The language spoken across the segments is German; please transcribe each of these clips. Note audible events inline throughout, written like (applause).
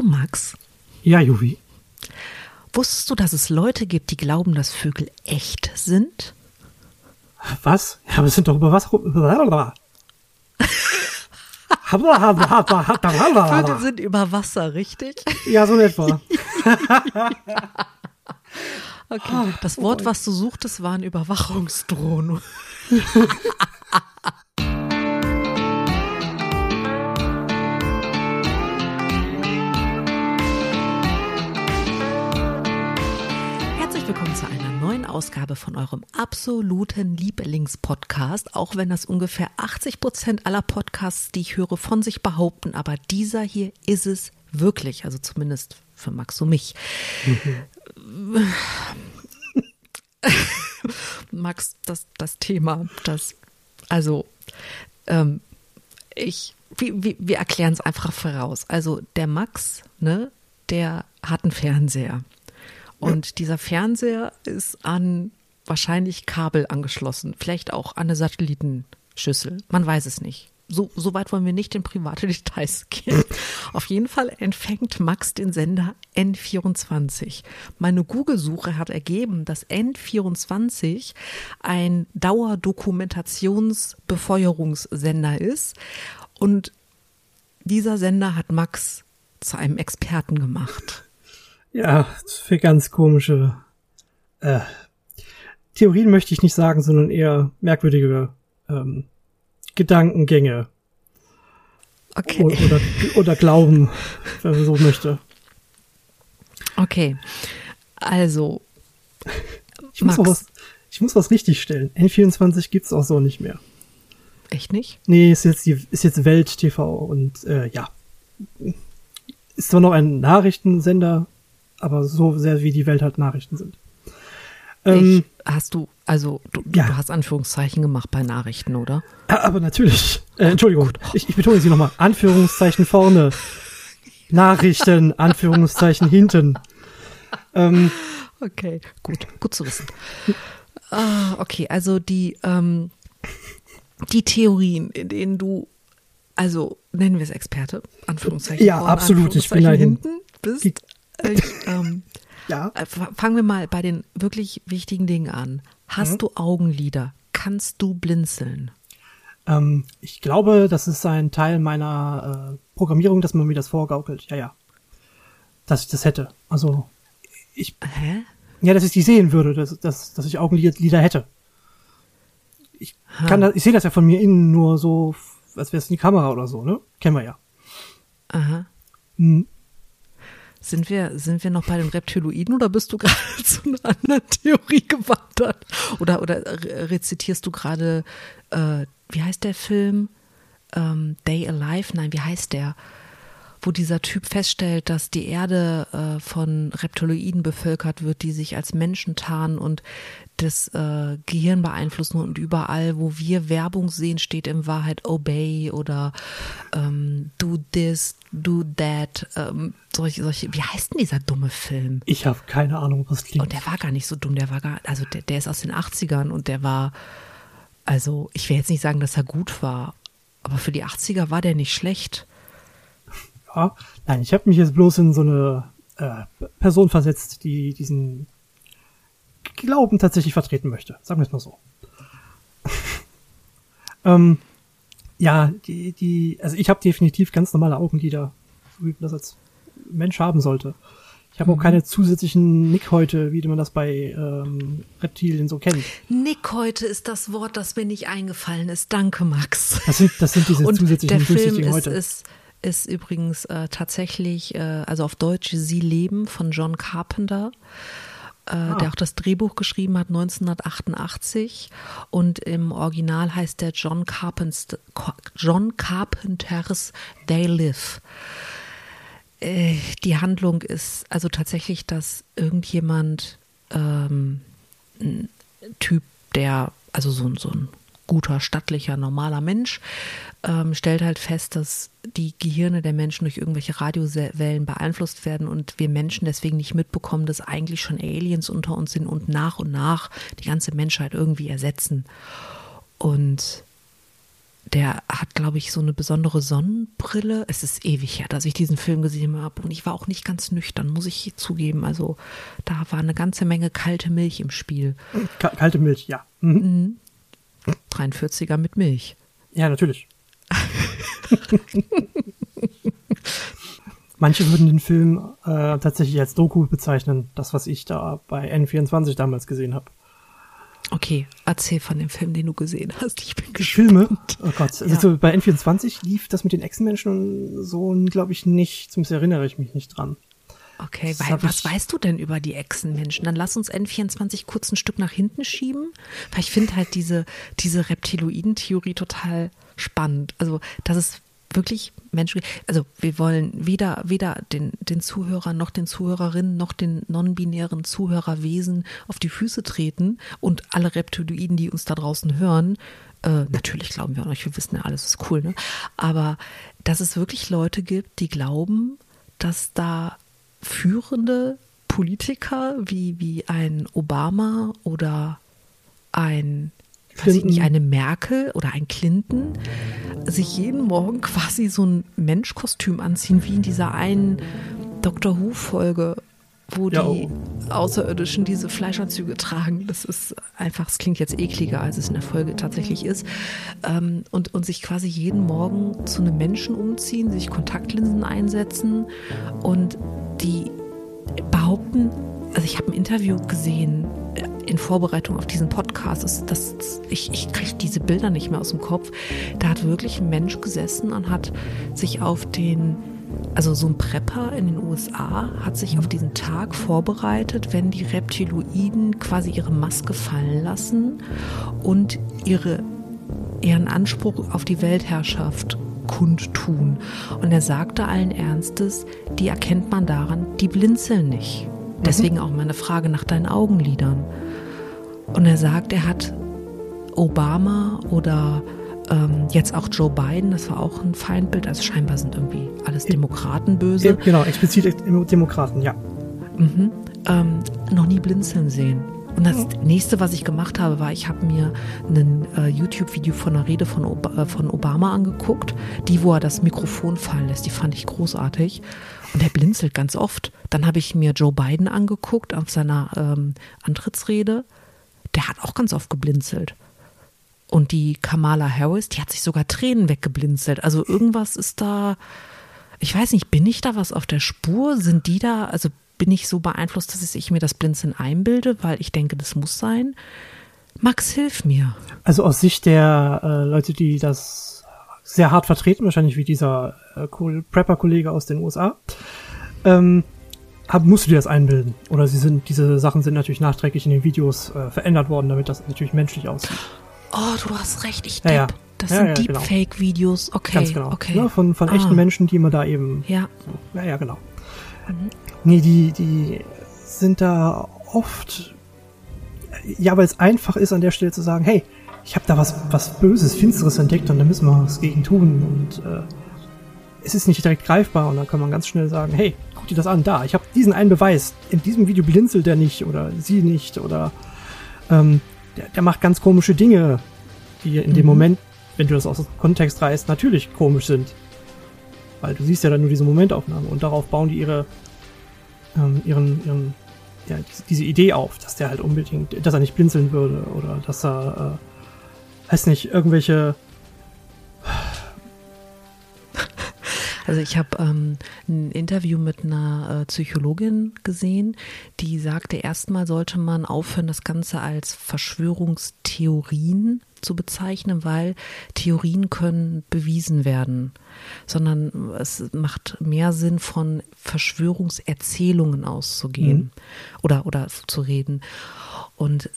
du, Max? Ja, Juvi. Wusstest du, dass es Leute gibt, die glauben, dass Vögel echt sind? Was? Ja, es sind doch über was? (laughs) Vögel sind über Wasser, richtig? Ja, so in etwa. (laughs) Okay, das Wort, was du suchtest, war ein (laughs) Ausgabe von eurem absoluten Lieblingspodcast, auch wenn das ungefähr 80 Prozent aller Podcasts, die ich höre, von sich behaupten, aber dieser hier ist es wirklich, also zumindest für Max und mich. (laughs) Max, das, das Thema, das, also, ähm, ich, wir, wir, wir erklären es einfach voraus. Also, der Max, ne, der hat einen Fernseher. Und ja. dieser Fernseher ist an wahrscheinlich Kabel angeschlossen, vielleicht auch an eine Satellitenschüssel. Man weiß es nicht so, so weit wollen wir nicht in private (laughs) Details gehen. Auf jeden Fall empfängt Max den Sender N24. Meine Google-Suche hat ergeben, dass N24 ein Dauerdokumentationsbefeuerungssender ist. Und dieser Sender hat Max zu einem Experten gemacht. Ja, für ganz komische äh, Theorien möchte ich nicht sagen, sondern eher merkwürdige ähm, Gedankengänge. Okay. Oder, oder Glauben, (laughs) wenn man so möchte. Okay. Also. Ich muss, was, ich muss was richtig stellen. N24 gibt's auch so nicht mehr. Echt nicht? Nee, ist jetzt, die, ist jetzt Welt TV und äh, ja. Ist zwar noch ein Nachrichtensender, aber so sehr wie die Welt halt Nachrichten sind. Ähm, hast du, also du, ja. du, hast Anführungszeichen gemacht bei Nachrichten, oder? Ja, aber natürlich. Äh, Entschuldigung, ich, ich betone sie nochmal. Anführungszeichen vorne. Nachrichten, (laughs) Anführungszeichen hinten. Ähm, okay, gut, gut zu wissen. Ah, okay, also die, ähm, die Theorien, in denen du, also nennen wir es Experte, Anführungszeichen. Ja, vorne, absolut, ich bin da hinten bist. Äh, ähm, ja. Äh, fangen wir mal bei den wirklich wichtigen Dingen an. Hast mhm. du Augenlider? Kannst du blinzeln? Ähm, ich glaube, das ist ein Teil meiner äh, Programmierung, dass man mir das vorgaukelt. Ja, ja. Dass ich das hätte. Also, ich. Hä? Ja, dass ich die sehen würde, dass, dass, dass ich Augenlider hätte. Ich kann das, ich sehe das ja von mir innen nur so, als wäre es die Kamera oder so, ne? Kennen wir ja. Aha. Hm. Sind wir, sind wir noch bei den Reptiloiden oder bist du gerade (laughs) zu einer anderen Theorie gewandert? Oder, oder rezitierst du gerade, äh, wie heißt der Film? Ähm, Day Alive? Nein, wie heißt der? Wo dieser Typ feststellt, dass die Erde äh, von Reptiloiden bevölkert wird, die sich als Menschen tarnen und das äh, Gehirn beeinflussen und überall, wo wir Werbung sehen, steht in Wahrheit obey oder ähm, do this, do that, ähm, solche, solche, wie heißt denn dieser dumme Film? Ich habe keine Ahnung, was klingt. Und der war gar nicht so dumm, der war gar, also der, der ist aus den 80ern und der war, also ich will jetzt nicht sagen, dass er gut war, aber für die 80er war der nicht schlecht. Ja, nein, ich habe mich jetzt bloß in so eine äh, Person versetzt, die diesen Glauben tatsächlich vertreten möchte. Sagen wir es mal so. (laughs) ähm, ja, die, die, also ich habe definitiv ganz normale Augenlider, so wie man das als Mensch haben sollte. Ich habe mhm. auch keine zusätzlichen Nickhäute, wie man das bei ähm, Reptilien so kennt. Nickhäute ist das Wort, das mir nicht eingefallen ist. Danke, Max. Das sind, das sind diese (laughs) Und zusätzlichen der Film ist, Häute. Ist, ist übrigens äh, tatsächlich, äh, also auf Deutsch Sie leben von John Carpenter äh, ah. der auch das Drehbuch geschrieben hat, 1988. Und im Original heißt der John, Carpenter, John Carpenters They Live. Äh, die Handlung ist also tatsächlich, dass irgendjemand, ähm, ein Typ, der, also so, so ein guter, stattlicher, normaler Mensch, ähm, stellt halt fest, dass die Gehirne der Menschen durch irgendwelche Radiowellen beeinflusst werden und wir Menschen deswegen nicht mitbekommen, dass eigentlich schon Aliens unter uns sind und nach und nach die ganze Menschheit irgendwie ersetzen. Und der hat, glaube ich, so eine besondere Sonnenbrille. Es ist ewig her, dass ich diesen Film gesehen habe. Und ich war auch nicht ganz nüchtern, muss ich zugeben. Also da war eine ganze Menge kalte Milch im Spiel. Kalte Milch, ja. Mhm. 43er mit Milch. Ja, natürlich. Manche würden den Film äh, tatsächlich als Doku bezeichnen, das, was ich da bei N24 damals gesehen habe. Okay, erzähl von dem Film, den du gesehen hast. Ich bin gespannt. Filme? Oh Gott. Also ja. bei N24 lief das mit den Echsenmenschen so, glaube ich, nicht. Zumindest erinnere ich mich nicht dran. Okay, weil, was weißt du denn über die Echsenmenschen? Dann lass uns N24 kurz ein Stück nach hinten schieben, weil ich finde halt diese, diese Reptiloiden-Theorie total spannend. Also, das ist wirklich Menschen, also wir wollen weder, weder den, den Zuhörern noch den Zuhörerinnen noch den non-binären Zuhörerwesen auf die Füße treten und alle Reptiloiden, die uns da draußen hören, äh, natürlich glauben wir an euch, wir wissen ja, alles ist cool, ne? Aber dass es wirklich Leute gibt, die glauben, dass da führende Politiker wie, wie ein Obama oder ein weiß ich nicht, eine Merkel oder ein Clinton sich jeden Morgen quasi so ein Menschkostüm anziehen, wie in dieser einen Doctor Who-Folge, wo die ja, oh. Außerirdischen diese Fleischanzüge tragen. Das ist einfach, es klingt jetzt ekliger, als es in der Folge tatsächlich ist. Ähm, und, und sich quasi jeden Morgen zu einem Menschen umziehen, sich Kontaktlinsen einsetzen und die behaupten, also ich habe ein Interview gesehen äh, in Vorbereitung auf diesen Podcast. Das, das, ich ich kriege diese Bilder nicht mehr aus dem Kopf. Da hat wirklich ein Mensch gesessen und hat sich auf den, also so ein Prepper in den USA, hat sich auf diesen Tag vorbereitet, wenn die Reptiloiden quasi ihre Maske fallen lassen und ihre, ihren Anspruch auf die Weltherrschaft kundtun. Und er sagte allen Ernstes, die erkennt man daran, die blinzeln nicht. Deswegen auch meine Frage nach deinen Augenlidern. Und er sagt, er hat Obama oder ähm, jetzt auch Joe Biden, das war auch ein Feindbild, also scheinbar sind irgendwie alles Demokraten böse. Genau, explizit Demokraten, ja. Mhm, ähm, noch nie blinzeln sehen. Und das nächste, was ich gemacht habe, war, ich habe mir ein äh, YouTube-Video von einer Rede von, Ob äh, von Obama angeguckt, die, wo er das Mikrofon fallen lässt, die fand ich großartig. Und er blinzelt ganz oft. Dann habe ich mir Joe Biden angeguckt auf seiner ähm, Antrittsrede. Der hat auch ganz oft geblinzelt. Und die Kamala Harris, die hat sich sogar Tränen weggeblinzelt. Also irgendwas ist da, ich weiß nicht, bin ich da was auf der Spur? Sind die da, also bin ich so beeinflusst, dass ich mir das Blinzeln einbilde, weil ich denke, das muss sein. Max, hilf mir. Also aus Sicht der äh, Leute, die das sehr hart vertreten, wahrscheinlich wie dieser äh, Prepper-Kollege aus den USA, ähm, hab, musst du dir das einbilden. Oder sie sind, diese Sachen sind natürlich nachträglich in den Videos äh, verändert worden, damit das natürlich menschlich aussieht. Oh, du hast recht, ich tippe. Ja, ja. Das ja, sind genau. Deepfake-Videos, okay. Ganz genau. Okay. Ja, von von ah. echten Menschen, die man da eben. Ja. So, ja, ja, genau. Mhm. Nee, die, die sind da oft, ja, weil es einfach ist, an der Stelle zu sagen, hey, ich habe da was, was Böses, Finsteres entdeckt und da müssen wir was gegen tun und äh, es ist nicht direkt greifbar und dann kann man ganz schnell sagen, hey, guck dir das an, da, ich habe diesen einen Beweis, in diesem Video blinzelt der nicht oder sie nicht oder ähm, der, der macht ganz komische Dinge, die in mhm. dem Moment, wenn du das aus dem Kontext reißt, natürlich komisch sind. Weil du siehst ja dann nur diese Momentaufnahme und darauf bauen die ihre ähm, ihren, ihren ja, diese Idee auf, dass der halt unbedingt, dass er nicht blinzeln würde oder dass er, äh, weiß nicht, irgendwelche Also ich habe ähm, ein Interview mit einer äh, Psychologin gesehen, die sagte, erstmal sollte man aufhören, das Ganze als Verschwörungstheorien zu bezeichnen, weil Theorien können bewiesen werden, sondern es macht mehr Sinn, von Verschwörungserzählungen auszugehen mhm. oder, oder zu reden. Und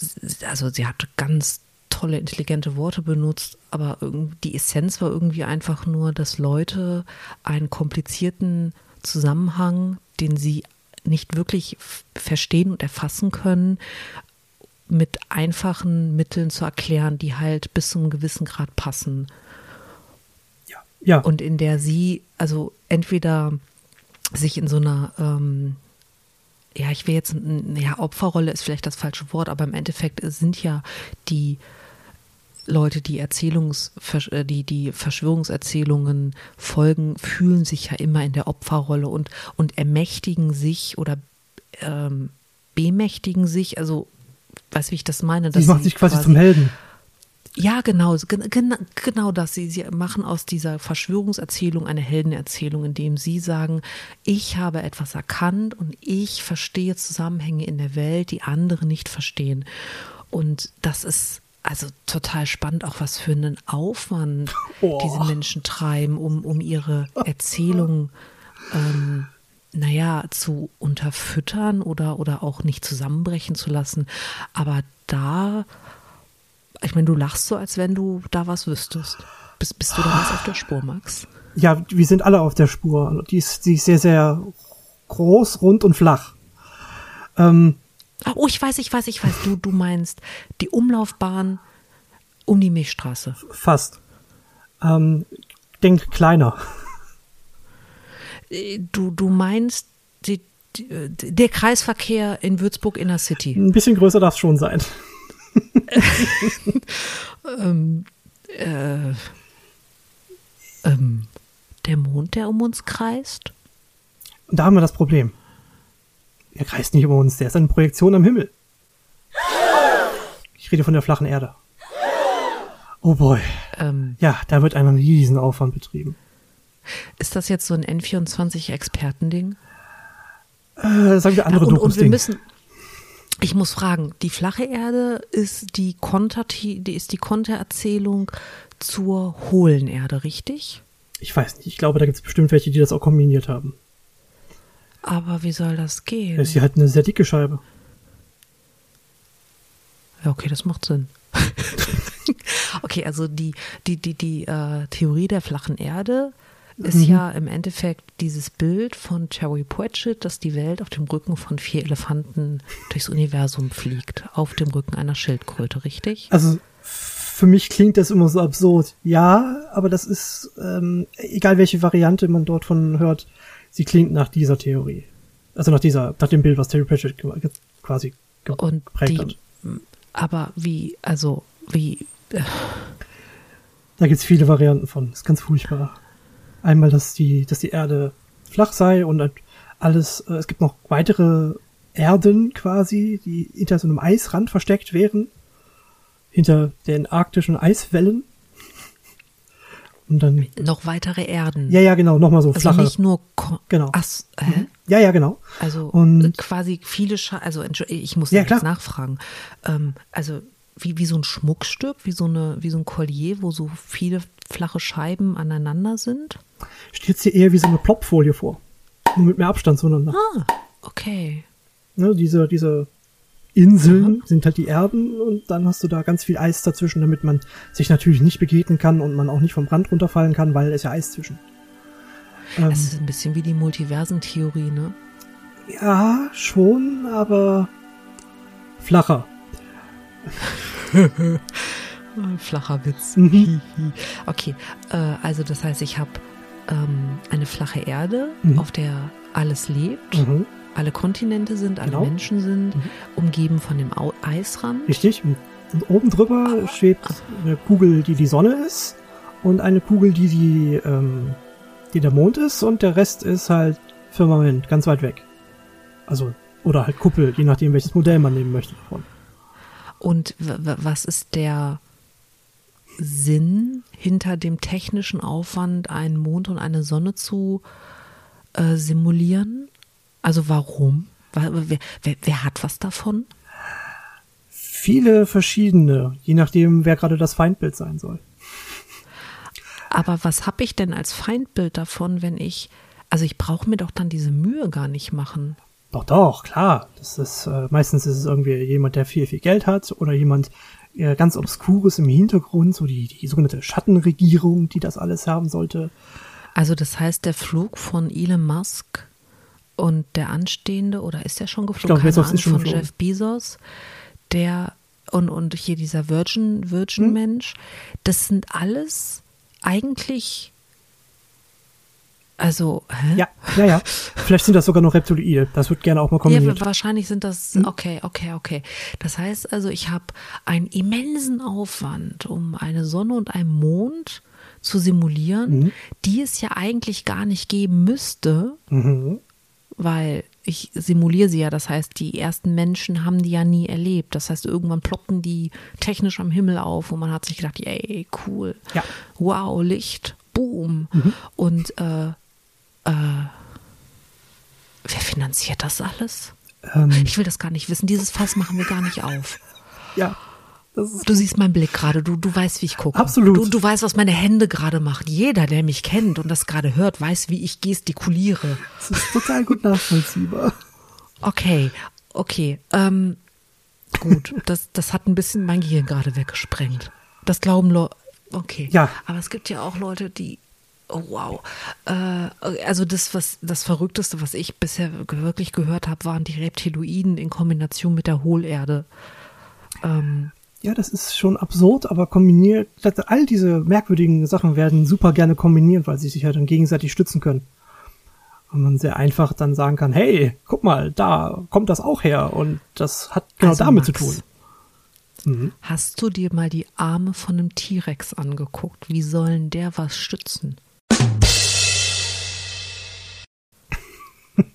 also sie hat ganz tolle, intelligente Worte benutzt, aber die Essenz war irgendwie einfach nur, dass Leute einen komplizierten Zusammenhang, den sie nicht wirklich verstehen und erfassen können, mit einfachen Mitteln zu erklären, die halt bis zu einem gewissen Grad passen. Ja. ja. Und in der sie, also entweder sich in so einer ähm, ja, ich will jetzt, ja, Opferrolle ist vielleicht das falsche Wort, aber im Endeffekt sind ja die Leute, die Erzählungs, äh, die, die Verschwörungserzählungen folgen, fühlen sich ja immer in der Opferrolle und, und ermächtigen sich oder ähm, bemächtigen sich, also weiß wie ich das meine. Dass sie macht sich quasi, quasi zum Helden. Ja, genau, genau, genau das. Sie, sie machen aus dieser Verschwörungserzählung eine Heldenerzählung, indem sie sagen, ich habe etwas erkannt und ich verstehe Zusammenhänge in der Welt, die andere nicht verstehen. Und das ist also total spannend, auch was für einen Aufwand oh. diese Menschen treiben, um, um ihre Erzählung, ähm, naja, zu unterfüttern oder, oder auch nicht zusammenbrechen zu lassen. Aber da, ich meine, du lachst so, als wenn du da was wüsstest. Bist, bist du da was auf der Spur, Max? Ja, wir sind alle auf der Spur. Die ist, die ist sehr, sehr groß, rund und flach. Ähm, Oh, ich weiß, ich weiß, ich weiß. Du, du meinst die Umlaufbahn um die Milchstraße. Fast. Ähm, denk kleiner. Äh, du, du meinst die, die, der Kreisverkehr in Würzburg Inner City. Ein bisschen größer darf es schon sein. (laughs) ähm, äh, ähm, der Mond, der um uns kreist? Da haben wir das Problem. Er kreist nicht um uns, der ist eine Projektion am Himmel. Ich rede von der flachen Erde. Oh boy. Ähm, ja, da wird ein Riesenaufwand betrieben. Ist das jetzt so ein N24-Experten-Ding? Äh, sagen wir andere ja, und, und wir müssen, ich muss fragen, die flache Erde ist die Konter, die ist die Kontererzählung zur hohlen Erde, richtig? Ich weiß nicht. Ich glaube, da gibt es bestimmt welche, die das auch kombiniert haben. Aber wie soll das gehen? sie halt eine sehr dicke Scheibe. Ja, okay, das macht Sinn. (laughs) okay, also die, die, die, die äh, Theorie der flachen Erde ist mhm. ja im Endeffekt dieses Bild von Terry Pratchett, dass die Welt auf dem Rücken von vier Elefanten durchs Universum fliegt, auf dem Rücken einer Schildkröte, richtig? Also für mich klingt das immer so absurd. Ja, aber das ist, ähm, egal welche Variante man dort von hört, sie klingt nach dieser Theorie. Also nach dieser, nach dem Bild, was Terry Pratchett quasi geprägt die, hat. Aber wie, also wie. Äh. Da gibt's viele Varianten von. Das ist ganz furchtbar. Einmal, dass die, dass die Erde flach sei und alles, äh, es gibt noch weitere Erden quasi, die hinter so einem Eisrand versteckt wären. Hinter den arktischen Eiswellen. Und dann noch weitere Erden. Ja, ja, genau, nochmal so also flache. Nicht nur Ko genau. Ach, hä? Ja, ja, genau. Also und quasi viele Scha also ich muss ja, jetzt nachfragen. Ähm, also wie, wie so ein Schmuckstück, wie so eine wie so ein Collier, wo so viele flache Scheiben aneinander sind. Steht dir eher wie so eine Plopfolie vor. Nur mit mehr Abstand zueinander. Ah, okay. Ne, diese, diese Inseln mhm. sind halt die Erden und dann hast du da ganz viel Eis dazwischen, damit man sich natürlich nicht begegnen kann und man auch nicht vom Rand runterfallen kann, weil es ja Eis zwischen. Ähm, das ist ein bisschen wie die Multiversentheorie, ne? Ja, schon, aber flacher. (laughs) Flacher Witz. Mhm. (laughs) okay, äh, also das heißt, ich habe ähm, eine flache Erde, mhm. auf der alles lebt. Mhm alle Kontinente sind, alle genau. Menschen sind, mhm. umgeben von dem Eisrand. Richtig. Und oben drüber ah. schwebt eine Kugel, die die Sonne ist und eine Kugel, die die, ähm, die der Mond ist und der Rest ist halt Firmament, ganz weit weg. Also, oder halt Kuppel, je nachdem, welches Modell man nehmen möchte davon. Und was ist der Sinn hinter dem technischen Aufwand, einen Mond und eine Sonne zu äh, simulieren? Also warum? Wer, wer, wer hat was davon? Viele verschiedene, je nachdem, wer gerade das Feindbild sein soll. Aber was habe ich denn als Feindbild davon, wenn ich, also ich brauche mir doch dann diese Mühe gar nicht machen. Doch, doch, klar. Das ist, äh, meistens ist es irgendwie jemand, der viel, viel Geld hat oder jemand äh, ganz Obskures im Hintergrund, so die, die sogenannte Schattenregierung, die das alles haben sollte. Also das heißt, der Flug von Elon Musk und der anstehende, oder ist der schon geflogen? Ich glaube, Bezos ist schon von Jeff Bezos, der und, und hier dieser Virgin, Virgin hm? Mensch, das sind alles eigentlich Also, hä? Ja, ja, ja. Vielleicht sind das sogar noch Reptiloide. Das wird gerne auch mal kombiniert. Ja, wahrscheinlich sind das, hm? okay, okay, okay. Das heißt also, ich habe einen immensen Aufwand, um eine Sonne und einen Mond zu simulieren, mhm. die es ja eigentlich gar nicht geben müsste, mhm. Weil ich simuliere sie ja. Das heißt, die ersten Menschen haben die ja nie erlebt. Das heißt, irgendwann ploppten die technisch am Himmel auf und man hat sich gedacht, ey, cool, ja. wow, Licht, boom. Mhm. Und äh, äh, wer finanziert das alles? Ähm, ich will das gar nicht wissen. Dieses Fass machen wir gar nicht auf. Ja. Du siehst meinen Blick gerade, du, du weißt, wie ich gucke. Absolut. Du, du weißt, was meine Hände gerade machen. Jeder, der mich kennt und das gerade hört, weiß, wie ich gestikuliere. Das ist total gut nachvollziehbar. Okay, okay. Ähm, gut, das, das hat ein bisschen mein Gehirn gerade weggesprengt. Das glauben Leute. Okay. Ja. Aber es gibt ja auch Leute, die Oh, wow. Äh, also das, was das Verrückteste, was ich bisher wirklich gehört habe, waren die Reptiloiden in Kombination mit der Hohlerde. Ähm, ja, das ist schon absurd, aber kombiniert, all diese merkwürdigen Sachen werden super gerne kombiniert, weil sie sich ja dann gegenseitig stützen können. Und man sehr einfach dann sagen kann, hey, guck mal, da kommt das auch her und das hat genau also damit Max, zu tun. Mhm. Hast du dir mal die Arme von einem T-Rex angeguckt? Wie sollen der was stützen? (laughs)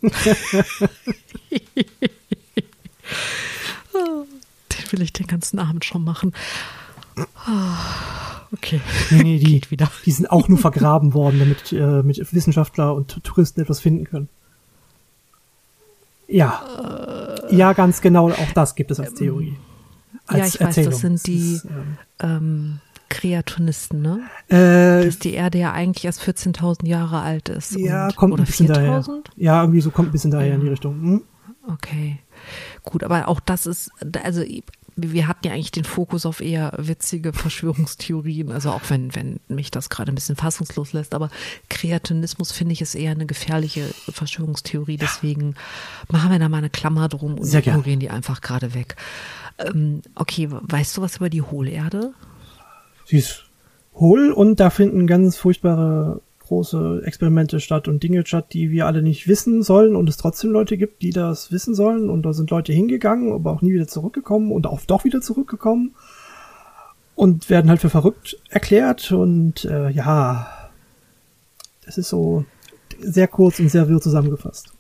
(laughs) (laughs) will ich den ganzen Abend schon machen. Okay. Nee, nee, die, (laughs) Geht wieder. die sind auch nur vergraben worden, damit äh, mit Wissenschaftler und Touristen etwas finden können. Ja. Äh, ja, ganz genau. Auch das gibt es als Theorie. Als ja, ich Erzählung. weiß, das sind die ist, ähm, ähm, Kreationisten, ne? Äh, Dass die Erde ja eigentlich erst 14.000 Jahre alt ist. Ja, und, kommt ein bisschen daher. Ja, irgendwie so kommt ein bisschen daher ja. in die Richtung. Hm? Okay. Gut, aber auch das ist, also wir hatten ja eigentlich den Fokus auf eher witzige Verschwörungstheorien, also auch wenn, wenn mich das gerade ein bisschen fassungslos lässt, aber Kreationismus finde ich ist eher eine gefährliche Verschwörungstheorie, deswegen machen wir da mal eine Klammer drum und Sehr ignorieren die einfach gerade weg. Ähm, okay, weißt du was über die Hohlerde? sie ist hohl und da finden ganz furchtbare große Experimente statt und Dinge statt, die wir alle nicht wissen sollen und es trotzdem Leute gibt, die das wissen sollen und da sind Leute hingegangen, aber auch nie wieder zurückgekommen und auch doch wieder zurückgekommen und werden halt für verrückt erklärt und äh, ja, das ist so sehr kurz und sehr wirr zusammengefasst.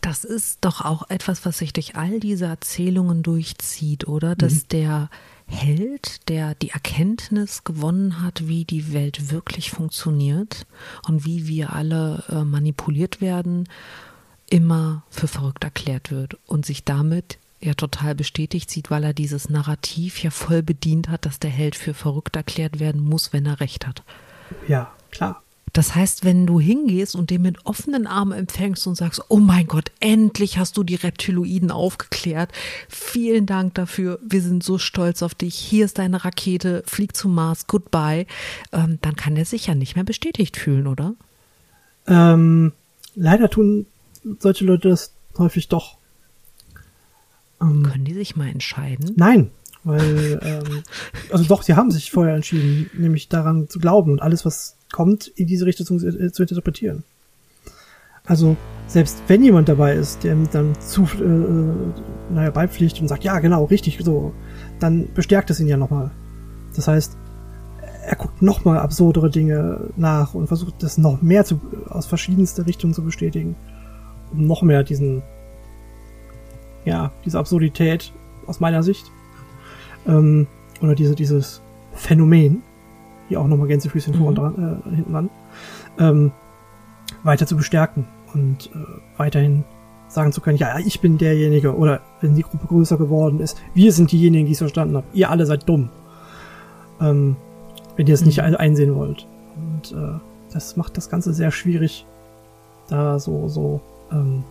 Das ist doch auch etwas, was sich durch all diese Erzählungen durchzieht, oder? Dass mhm. der Held, der die Erkenntnis gewonnen hat, wie die Welt wirklich funktioniert und wie wir alle äh, manipuliert werden, immer für verrückt erklärt wird und sich damit ja total bestätigt sieht, weil er dieses Narrativ ja voll bedient hat, dass der Held für verrückt erklärt werden muss, wenn er recht hat. Ja, klar. Das heißt, wenn du hingehst und den mit offenen Armen empfängst und sagst, oh mein Gott, endlich hast du die Reptiloiden aufgeklärt. Vielen Dank dafür. Wir sind so stolz auf dich. Hier ist deine Rakete. Flieg zum Mars. Goodbye. Ähm, dann kann er sich ja nicht mehr bestätigt fühlen, oder? Ähm, leider tun solche Leute das häufig doch. Ähm, Können die sich mal entscheiden? Nein, weil, ähm, also doch, sie haben sich vorher entschieden, nämlich daran zu glauben und alles, was kommt, in diese Richtung zu, äh, zu interpretieren. Also, selbst wenn jemand dabei ist, der dann zu, äh, äh, naja, beipflicht und sagt, ja, genau, richtig, so, dann bestärkt es ihn ja nochmal. Das heißt, er guckt nochmal absurdere Dinge nach und versucht das noch mehr zu, aus verschiedenster Richtungen zu bestätigen, um noch mehr diesen, ja, diese Absurdität aus meiner Sicht, ähm, oder diese, dieses Phänomen hier auch nochmal Gänsefüßchen mhm. vorne dran, äh, hinten an, ähm, weiter zu bestärken und äh, weiterhin sagen zu können, ja, ich bin derjenige, oder wenn die Gruppe größer geworden ist, wir sind diejenigen, die es verstanden haben, ihr alle seid dumm. Ähm, wenn ihr es mhm. nicht einsehen wollt. Und äh, das macht das Ganze sehr schwierig, da so, so ähm,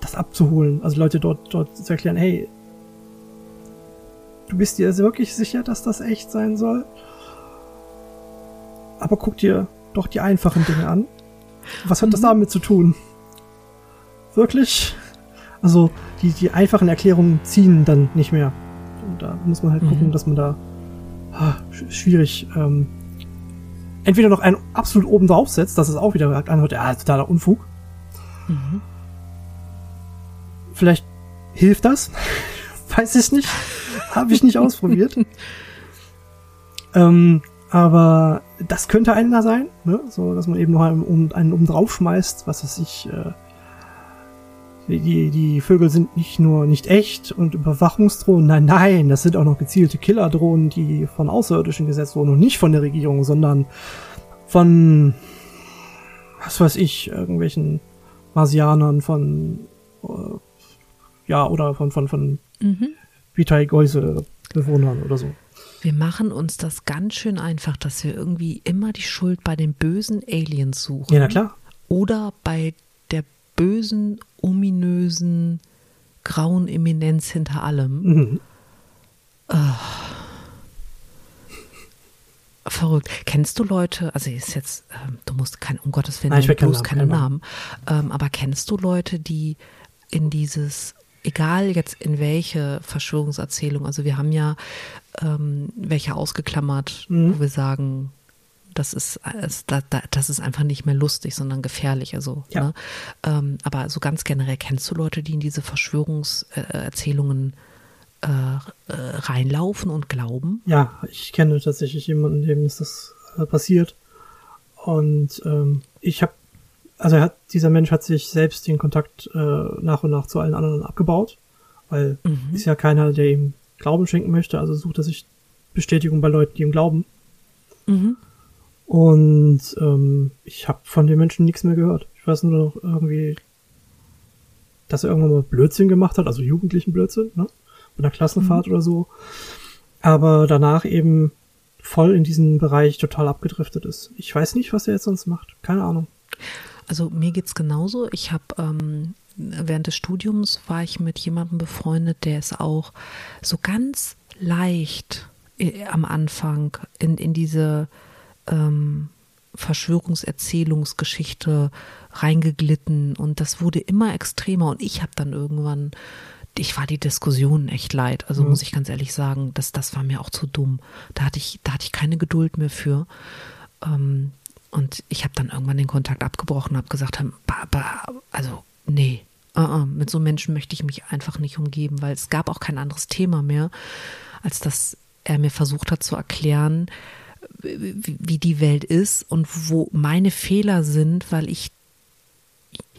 das abzuholen. Also Leute dort, dort zu erklären, hey, Du bist dir wirklich sicher, dass das echt sein soll? Aber guck dir doch die einfachen Dinge an. Was hat mhm. das damit zu tun? Wirklich? Also, die, die einfachen Erklärungen ziehen dann nicht mehr. Und da muss man halt mhm. gucken, dass man da ah, schwierig. Ähm, entweder noch einen absolut oben drauf setzt, dass es auch wieder anhört, ja, totaler Unfug. Mhm. Vielleicht hilft das. (laughs) Weiß ich nicht. (laughs) Habe ich nicht ausprobiert. ähm, aber das könnte einer sein, ne? so dass man eben noch einen, um, einen oben drauf schmeißt, was weiß ich. Äh, die, die Vögel sind nicht nur nicht echt und Überwachungsdrohnen, nein, nein, das sind auch noch gezielte Killerdrohnen, die von Außerirdischen gesetzt wurden und nicht von der Regierung, sondern von, was weiß ich, irgendwelchen Marsianern, von, äh, ja, oder von, von, von mhm. Vitae-Geuse-Bewohnern oder so. Wir machen uns das ganz schön einfach, dass wir irgendwie immer die Schuld bei den bösen Aliens suchen. Ja, na klar. Oder bei der bösen, ominösen, grauen Eminenz hinter allem. Mhm. Oh. Verrückt. Kennst du Leute, also ist jetzt, ähm, du musst kein, um Gottes Willen, Nein, du musst keine Namen, ähm, aber kennst du Leute, die in dieses egal jetzt in welche Verschwörungserzählung, also wir haben ja ähm, welche ausgeklammert, mhm. wo wir sagen, das ist, das ist einfach nicht mehr lustig, sondern gefährlich. Also, ja. ne? ähm, aber so ganz generell kennst du Leute, die in diese Verschwörungserzählungen äh, äh, reinlaufen und glauben? Ja, ich kenne tatsächlich jemanden, dem ist das äh, passiert. Und ähm, ich habe also er hat, dieser Mensch hat sich selbst den Kontakt äh, nach und nach zu allen anderen abgebaut, weil mhm. ist ja keiner, der ihm Glauben schenken möchte, also sucht er sich Bestätigung bei Leuten, die ihm glauben. Mhm. Und ähm, ich habe von dem Menschen nichts mehr gehört. Ich weiß nur noch irgendwie, dass er irgendwann mal Blödsinn gemacht hat, also jugendlichen Blödsinn, ne? Bei einer Klassenfahrt mhm. oder so. Aber danach eben voll in diesen Bereich total abgedriftet ist. Ich weiß nicht, was er jetzt sonst macht. Keine Ahnung. Also mir geht es genauso. Ich habe ähm, während des Studiums war ich mit jemandem befreundet, der ist auch so ganz leicht äh, am Anfang in, in diese ähm, Verschwörungserzählungsgeschichte reingeglitten und das wurde immer extremer und ich habe dann irgendwann ich war die Diskussion echt leid. Also mhm. muss ich ganz ehrlich sagen, das, das war mir auch zu dumm. Da hatte ich, da hatte ich keine Geduld mehr für. Ähm, und ich habe dann irgendwann den Kontakt abgebrochen, habe gesagt, also nee, uh -uh, mit so Menschen möchte ich mich einfach nicht umgeben, weil es gab auch kein anderes Thema mehr, als dass er mir versucht hat zu erklären, wie die Welt ist und wo meine Fehler sind, weil ich,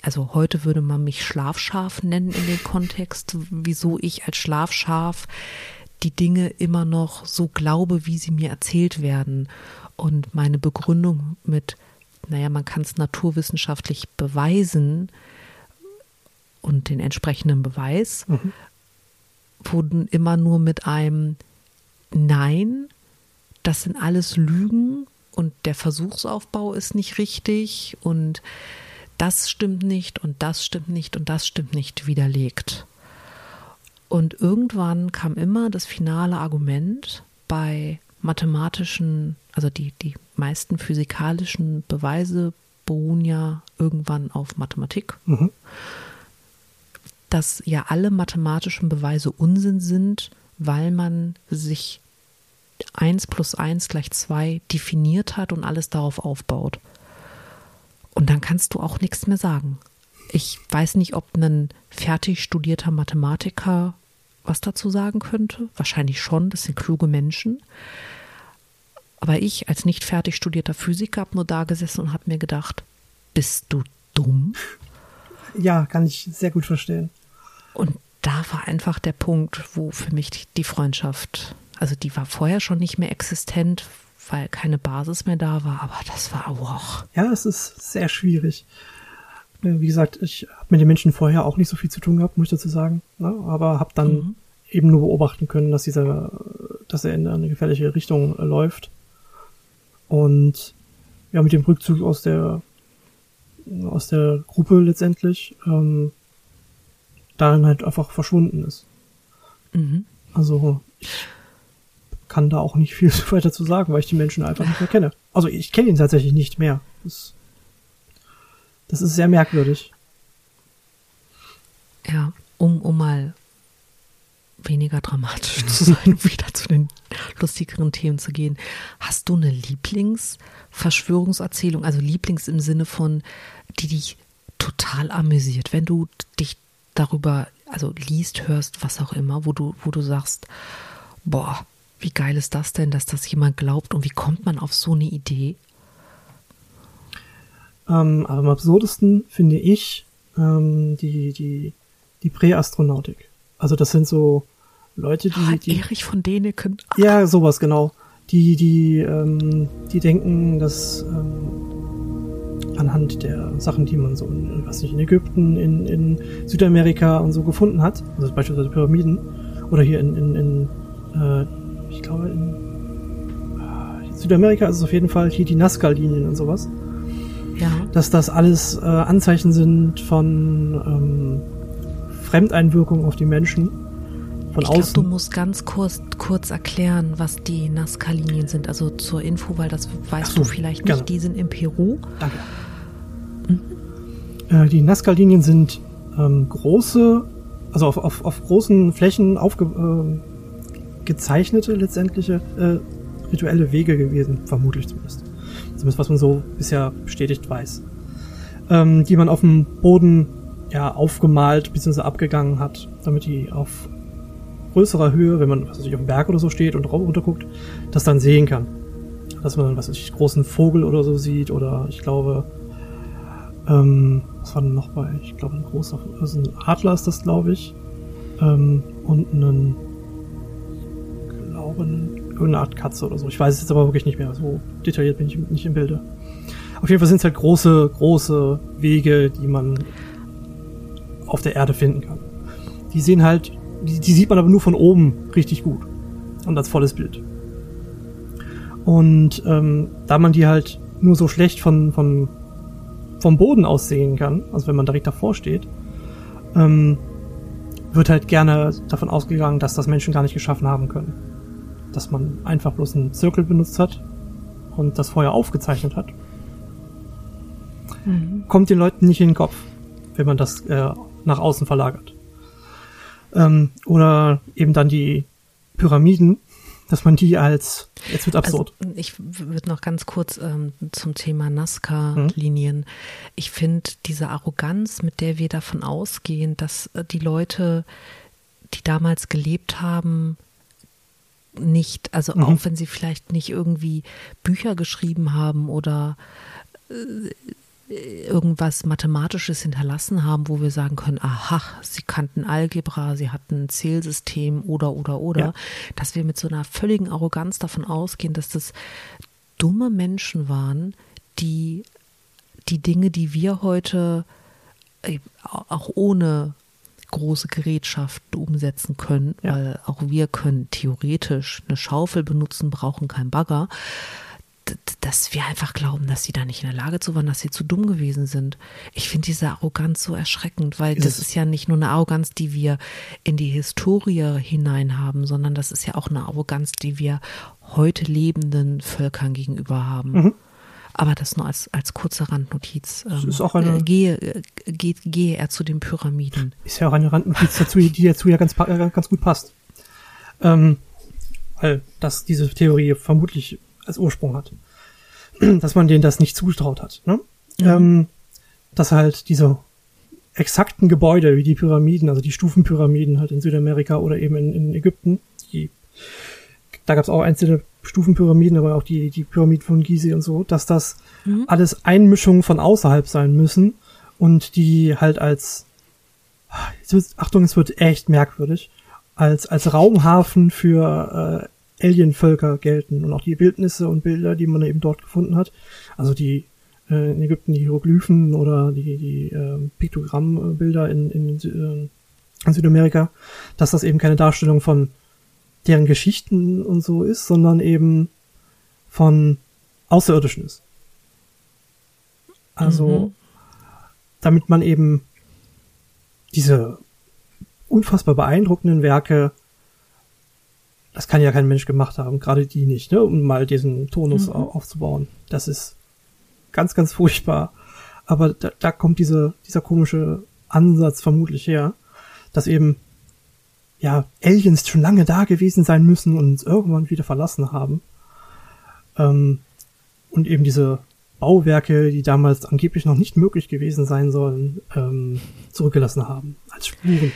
also heute würde man mich Schlafschaf nennen in dem Kontext, wieso ich als Schlafschaf die Dinge immer noch so glaube, wie sie mir erzählt werden. Und meine Begründung mit, naja, man kann es naturwissenschaftlich beweisen und den entsprechenden Beweis, mhm. wurden immer nur mit einem Nein, das sind alles Lügen und der Versuchsaufbau ist nicht richtig und das stimmt nicht und das stimmt nicht und das stimmt nicht widerlegt. Und irgendwann kam immer das finale Argument bei mathematischen, also die, die meisten physikalischen Beweise beruhen ja irgendwann auf Mathematik. Mhm. Dass ja alle mathematischen Beweise Unsinn sind, weil man sich 1 plus 1 gleich 2 definiert hat und alles darauf aufbaut. Und dann kannst du auch nichts mehr sagen. Ich weiß nicht, ob ein fertig studierter Mathematiker was dazu sagen könnte. Wahrscheinlich schon, das sind kluge Menschen. Aber ich als nicht fertig studierter Physiker habe nur da gesessen und habe mir gedacht, bist du dumm? Ja, kann ich sehr gut verstehen. Und da war einfach der Punkt, wo für mich die Freundschaft, also die war vorher schon nicht mehr existent, weil keine Basis mehr da war, aber das war wow. Ja, es ist sehr schwierig. Äh, wie gesagt, ich habe mit den Menschen vorher auch nicht so viel zu tun gehabt, muss ich dazu sagen. Ne? Aber habe dann mhm. eben nur beobachten können, dass dieser, dass er in eine gefährliche Richtung äh, läuft. Und ja, mit dem Rückzug aus der aus der Gruppe letztendlich ähm, darin halt einfach verschwunden ist. Mhm. Also ich kann da auch nicht viel (laughs) weiter zu sagen, weil ich die Menschen einfach nicht mehr kenne. Also ich kenne ihn tatsächlich nicht mehr. Das, das ist sehr merkwürdig. Ja, um, um mal weniger dramatisch zu sein, um wieder zu den lustigeren Themen zu gehen. Hast du eine Lieblingsverschwörungserzählung, also Lieblings im Sinne von, die dich total amüsiert, wenn du dich darüber, also liest, hörst, was auch immer, wo du, wo du sagst, boah, wie geil ist das denn, dass das jemand glaubt und wie kommt man auf so eine Idee? Ähm, am absurdesten finde ich ähm, die, die, die Präastronautik. Also das sind so Leute, die, die Erich von Däniken. Ja, sowas genau. Die, die, ähm, die denken, dass ähm, anhand der Sachen, die man so in, was nicht, in Ägypten, in, in Südamerika und so gefunden hat, also beispielsweise Pyramiden, oder hier in, in, in äh, ich glaube in äh, Südamerika ist es auf jeden Fall hier die Nazca-Linien und sowas. Ja. Dass das alles äh, Anzeichen sind von ähm, Fremdeinwirkung auf die Menschen von ich außen. Glaub, du musst ganz kurz, kurz erklären, was die Nazca-Linien sind. Also zur Info, weil das weißt so, du vielleicht nicht. Gerne. Die sind in Peru. Danke. Mhm. Äh, die Nazca-Linien sind ähm, große, also auf, auf, auf großen Flächen aufge, äh, letztendliche äh, rituelle Wege gewesen, vermutlich zumindest. Zumindest was man so bisher bestätigt weiß. Ähm, die man auf dem Boden ja aufgemalt bzw. abgegangen hat, damit die auf größerer Höhe, wenn man was weiß ich, auf dem Berg oder so steht und runter guckt, das dann sehen kann. Dass man, was weiß ich, großen Vogel oder so sieht oder ich glaube, ähm, was war denn noch bei? Ich glaube, ein großer, also ein Adler ist das, glaube ich. Ähm, und einen, glaube, irgendeine Art Katze oder so. Ich weiß es jetzt aber wirklich nicht mehr. So detailliert bin ich nicht im Bilde. Auf jeden Fall sind es halt große, große Wege, die man auf der Erde finden kann. Die sehen halt die, die sieht man aber nur von oben richtig gut. Und als volles Bild. Und ähm, da man die halt nur so schlecht von, von, vom Boden aus sehen kann, also wenn man direkt davor steht, ähm, wird halt gerne davon ausgegangen, dass das Menschen gar nicht geschaffen haben können. Dass man einfach bloß einen Zirkel benutzt hat und das vorher aufgezeichnet hat. Mhm. Kommt den Leuten nicht in den Kopf, wenn man das äh, nach außen verlagert. Ähm, oder eben dann die Pyramiden, dass man die als, jetzt wird absurd. Also ich würde noch ganz kurz ähm, zum Thema Nazca-Linien. Mhm. Ich finde diese Arroganz, mit der wir davon ausgehen, dass äh, die Leute, die damals gelebt haben, nicht, also mhm. auch wenn sie vielleicht nicht irgendwie Bücher geschrieben haben oder äh, irgendwas Mathematisches hinterlassen haben, wo wir sagen können, aha, sie kannten Algebra, sie hatten ein Zählsystem oder, oder, oder, ja. dass wir mit so einer völligen Arroganz davon ausgehen, dass das dumme Menschen waren, die die Dinge, die wir heute äh, auch ohne große Gerätschaften umsetzen können, ja. weil auch wir können theoretisch eine Schaufel benutzen, brauchen kein Bagger dass wir einfach glauben, dass sie da nicht in der Lage zu waren, dass sie zu dumm gewesen sind. Ich finde diese Arroganz so erschreckend, weil ist das ist ja nicht nur eine Arroganz, die wir in die Historie hinein haben, sondern das ist ja auch eine Arroganz, die wir heute lebenden Völkern gegenüber haben. Mhm. Aber das nur als, als kurze Randnotiz. Das ist auch eine, äh, gehe, äh, gehe, gehe er zu den Pyramiden. Ist ja auch eine Randnotiz dazu, die dazu ja ganz, äh, ganz gut passt. Ähm, weil das diese Theorie vermutlich als Ursprung hat. (clears throat) Dass man denen das nicht zutraut hat. Ne? Mhm. Ähm, dass halt diese exakten Gebäude wie die Pyramiden, also die Stufenpyramiden halt in Südamerika oder eben in, in Ägypten, die, da gab es auch einzelne Stufenpyramiden, aber auch die, die Pyramiden von Gizeh und so, dass das mhm. alles Einmischungen von außerhalb sein müssen und die halt als, Achtung, es wird echt merkwürdig, als, als Raumhafen für äh, Alienvölker gelten und auch die Bildnisse und Bilder, die man eben dort gefunden hat. Also die äh, in Ägypten die Hieroglyphen oder die, die äh, Piktogrammbbilder in, in, äh, in Südamerika, dass das eben keine Darstellung von deren Geschichten und so ist, sondern eben von Außerirdischen ist. Also, mhm. damit man eben diese unfassbar beeindruckenden Werke das kann ja kein Mensch gemacht haben, gerade die nicht, ne, um mal diesen Tonus mhm. aufzubauen. Das ist ganz, ganz furchtbar. Aber da, da kommt diese, dieser komische Ansatz vermutlich her, dass eben ja, Aliens schon lange da gewesen sein müssen und uns irgendwann wieder verlassen haben. Ähm, und eben diese Bauwerke, die damals angeblich noch nicht möglich gewesen sein sollen, ähm, zurückgelassen haben als Spuren.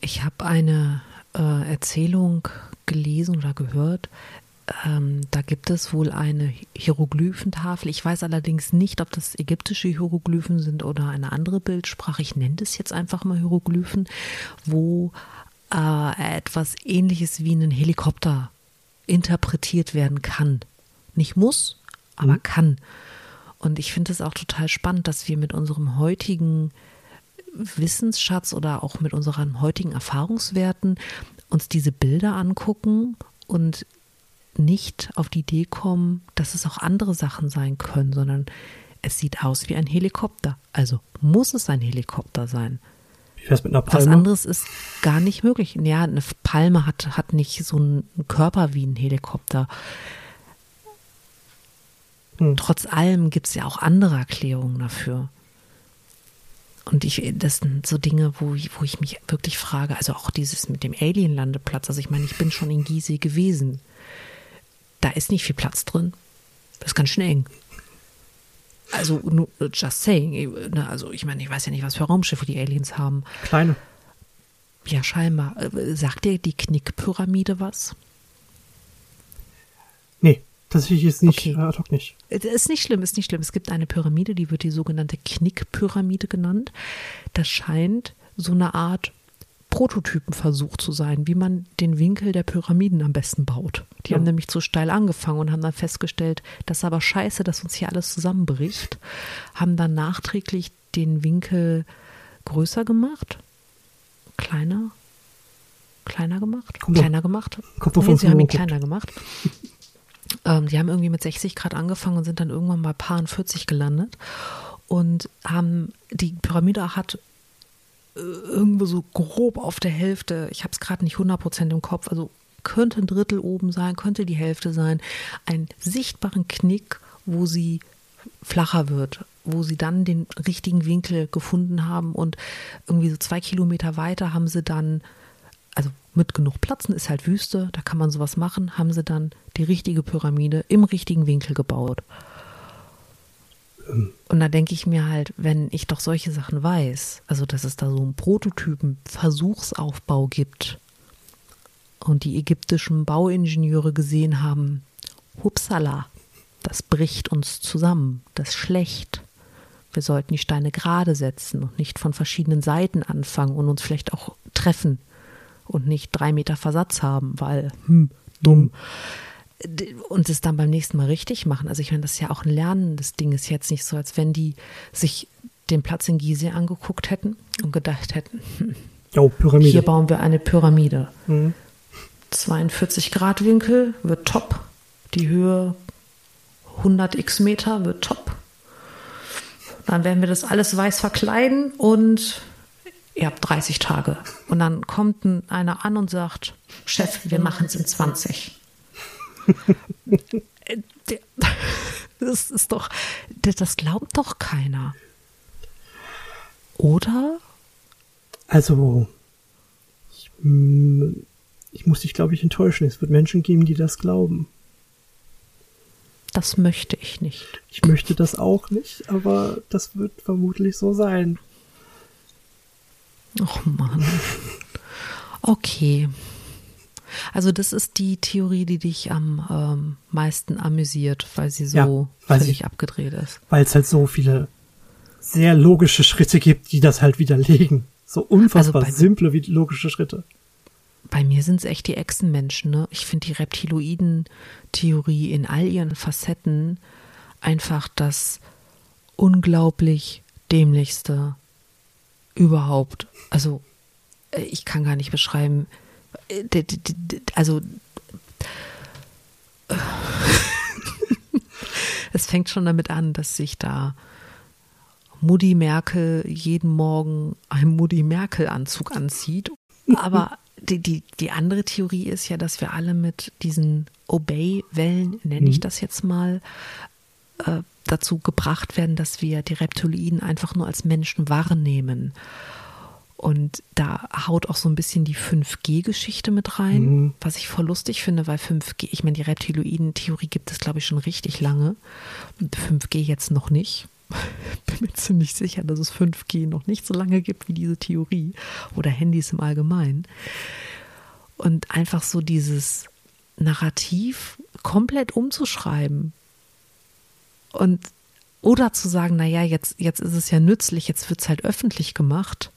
Ich habe eine äh, Erzählung gelesen oder gehört. Ähm, da gibt es wohl eine Hieroglyphentafel. Ich weiß allerdings nicht, ob das ägyptische Hieroglyphen sind oder eine andere Bildsprache. Ich nenne das jetzt einfach mal Hieroglyphen, wo äh, etwas Ähnliches wie ein Helikopter interpretiert werden kann. Nicht muss, aber mhm. kann. Und ich finde es auch total spannend, dass wir mit unserem heutigen Wissensschatz oder auch mit unseren heutigen Erfahrungswerten uns diese Bilder angucken und nicht auf die Idee kommen, dass es auch andere Sachen sein können, sondern es sieht aus wie ein Helikopter. Also muss es ein Helikopter sein. Wie wär's mit einer Palme? Was anderes ist gar nicht möglich. Ja, eine Palme hat, hat nicht so einen Körper wie ein Helikopter. Hm. Trotz allem gibt es ja auch andere Erklärungen dafür. Und ich, das sind so Dinge, wo ich, wo ich mich wirklich frage, also auch dieses mit dem Alien-Landeplatz. Also ich meine, ich bin schon in Gizeh gewesen. Da ist nicht viel Platz drin. Das ist ganz schön eng. Also, just saying. Ne, also, ich meine, ich weiß ja nicht, was für Raumschiffe die Aliens haben. Kleine. Ja, scheinbar. Äh, sagt dir die Knickpyramide was? Nee. Tatsächlich ist nicht, okay. ad hoc nicht. Ist nicht schlimm, ist nicht schlimm. Es gibt eine Pyramide, die wird die sogenannte Knickpyramide genannt. Das scheint so eine Art Prototypenversuch zu sein, wie man den Winkel der Pyramiden am besten baut. Die ja. haben nämlich zu steil angefangen und haben dann festgestellt, das ist aber scheiße, dass uns hier alles zusammenbricht. Haben dann nachträglich den Winkel größer gemacht, kleiner, kleiner gemacht, kommt kleiner gemacht. Kommt nee, sie haben ihn kleiner gemacht. (laughs) Ähm, die haben irgendwie mit 60 Grad angefangen und sind dann irgendwann bei Paar 40 gelandet und haben, die Pyramide hat äh, irgendwo so grob auf der Hälfte, ich habe es gerade nicht 100% im Kopf, also könnte ein Drittel oben sein, könnte die Hälfte sein, einen sichtbaren Knick, wo sie flacher wird, wo sie dann den richtigen Winkel gefunden haben und irgendwie so zwei Kilometer weiter haben sie dann, also mit genug Platzen ist halt Wüste, da kann man sowas machen, haben sie dann die richtige Pyramide im richtigen Winkel gebaut. Und da denke ich mir halt, wenn ich doch solche Sachen weiß, also dass es da so einen Prototypen Versuchsaufbau gibt und die ägyptischen Bauingenieure gesehen haben, hupsala, das bricht uns zusammen, das ist schlecht. Wir sollten die Steine gerade setzen und nicht von verschiedenen Seiten anfangen und uns vielleicht auch treffen und nicht drei Meter Versatz haben, weil, hm, dumm. Und es dann beim nächsten Mal richtig machen. Also ich meine, das ist ja auch ein lernendes Ding. Ist jetzt nicht so, als wenn die sich den Platz in Gizeh angeguckt hätten und gedacht hätten, hm, jo, Pyramide. hier bauen wir eine Pyramide. Mhm. 42 Grad Winkel wird top. Die Höhe 100 x Meter wird top. Dann werden wir das alles weiß verkleiden und ihr habt 30 Tage. Und dann kommt einer an und sagt, Chef, wir machen es in 20. (laughs) das ist doch, das glaubt doch keiner. Oder? Also, ich, ich muss dich, glaube ich, enttäuschen. Es wird Menschen geben, die das glauben. Das möchte ich nicht. Ich möchte das auch nicht, aber das wird vermutlich so sein. Och Mann. Okay. Also das ist die Theorie, die dich am ähm, meisten amüsiert, weil sie so ja, weil völlig sie, abgedreht ist. Weil es halt so viele sehr logische Schritte gibt, die das halt widerlegen. So unfassbar also bei, simple wie logische Schritte. Bei mir sind es echt die Echsenmenschen. Ne? Ich finde die Reptiloiden-Theorie in all ihren Facetten einfach das unglaublich dämlichste überhaupt. Also äh, ich kann gar nicht beschreiben. Äh, also (laughs) es fängt schon damit an, dass sich da Mutti Merkel jeden Morgen einen Mutti Merkel Anzug anzieht. Aber die, die, die andere Theorie ist ja, dass wir alle mit diesen Obey-Wellen, nenne ich mhm. das jetzt mal, äh, dazu gebracht werden, dass wir die Reptiloiden einfach nur als Menschen wahrnehmen. Und da haut auch so ein bisschen die 5G-Geschichte mit rein, mhm. was ich voll lustig finde, weil 5G, ich meine, die Reptiloiden-Theorie gibt es, glaube ich, schon richtig lange. 5G jetzt noch nicht. (laughs) Bin mir ziemlich sicher, dass es 5G noch nicht so lange gibt wie diese Theorie oder Handys im Allgemeinen. Und einfach so dieses Narrativ komplett umzuschreiben. Und oder zu sagen, naja, jetzt, jetzt ist es ja nützlich, jetzt wird es halt öffentlich gemacht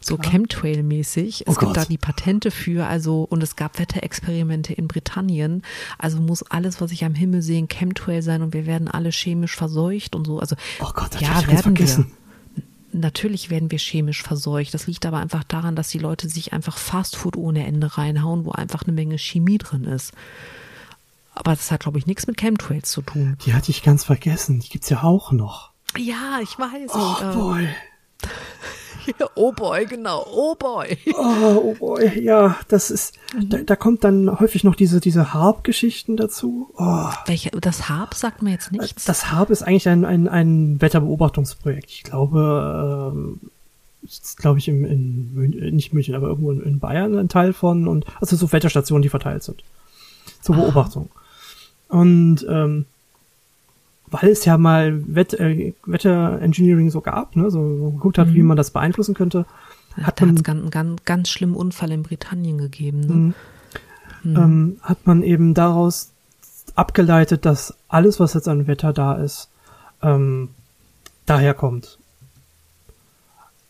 so Chemtrail-mäßig. Es oh gibt da die Patente für, also und es gab Wetterexperimente in Britannien. Also muss alles, was ich am Himmel sehe, ein Chemtrail sein und wir werden alle chemisch verseucht und so. Also oh Gott, das ja, werden vergessen. wir. Natürlich werden wir chemisch verseucht. Das liegt aber einfach daran, dass die Leute sich einfach Fastfood ohne Ende reinhauen, wo einfach eine Menge Chemie drin ist. Aber das hat, glaube ich, nichts mit Chemtrails zu tun. Die hatte ich ganz vergessen. Die gibt's ja auch noch. Ja, ich weiß. Oh, und, boy. (laughs) oh boy, genau. Oh boy. Oh, oh boy, ja, das ist, mhm. da, da, kommt dann häufig noch diese, diese Harp-Geschichten dazu. Oh. Welche, das Harp sagt mir jetzt nichts. Das Harp ist eigentlich ein, ein, ein Wetterbeobachtungsprojekt. Ich glaube, ähm, glaube ich, im, in, nicht München, aber irgendwo in Bayern ein Teil von und also so Wetterstationen, die verteilt sind. Zur Beobachtung. Und ähm, weil es ja mal Wett, äh, Wetterengineering so gab, ne, so geguckt hat, mhm. wie man das beeinflussen könnte. Hat da man einen ganz, ganz schlimmen Unfall in Britannien gegeben. Ne? Mhm. Mhm. Ähm, hat man eben daraus abgeleitet, dass alles, was jetzt an Wetter da ist, ähm, daherkommt.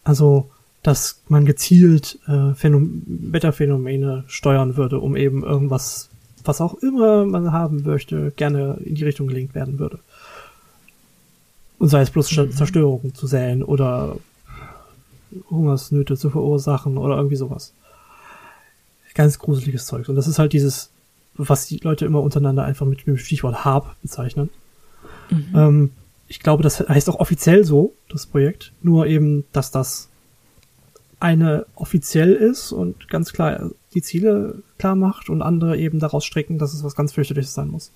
Also, dass man gezielt äh, Phänom Wetterphänomene steuern würde, um eben irgendwas, was auch immer man haben möchte, gerne in die Richtung gelenkt werden würde. Und sei es bloß mhm. Zerstörung zu säen oder Hungersnöte zu verursachen oder irgendwie sowas. Ganz gruseliges Zeug. Und das ist halt dieses, was die Leute immer untereinander einfach mit dem Stichwort Harp bezeichnen. Mhm. Ähm, ich glaube, das heißt auch offiziell so, das Projekt. Nur eben, dass das eine offiziell ist und ganz klar die Ziele klar macht und andere eben daraus strecken, dass es was ganz fürchterliches sein muss.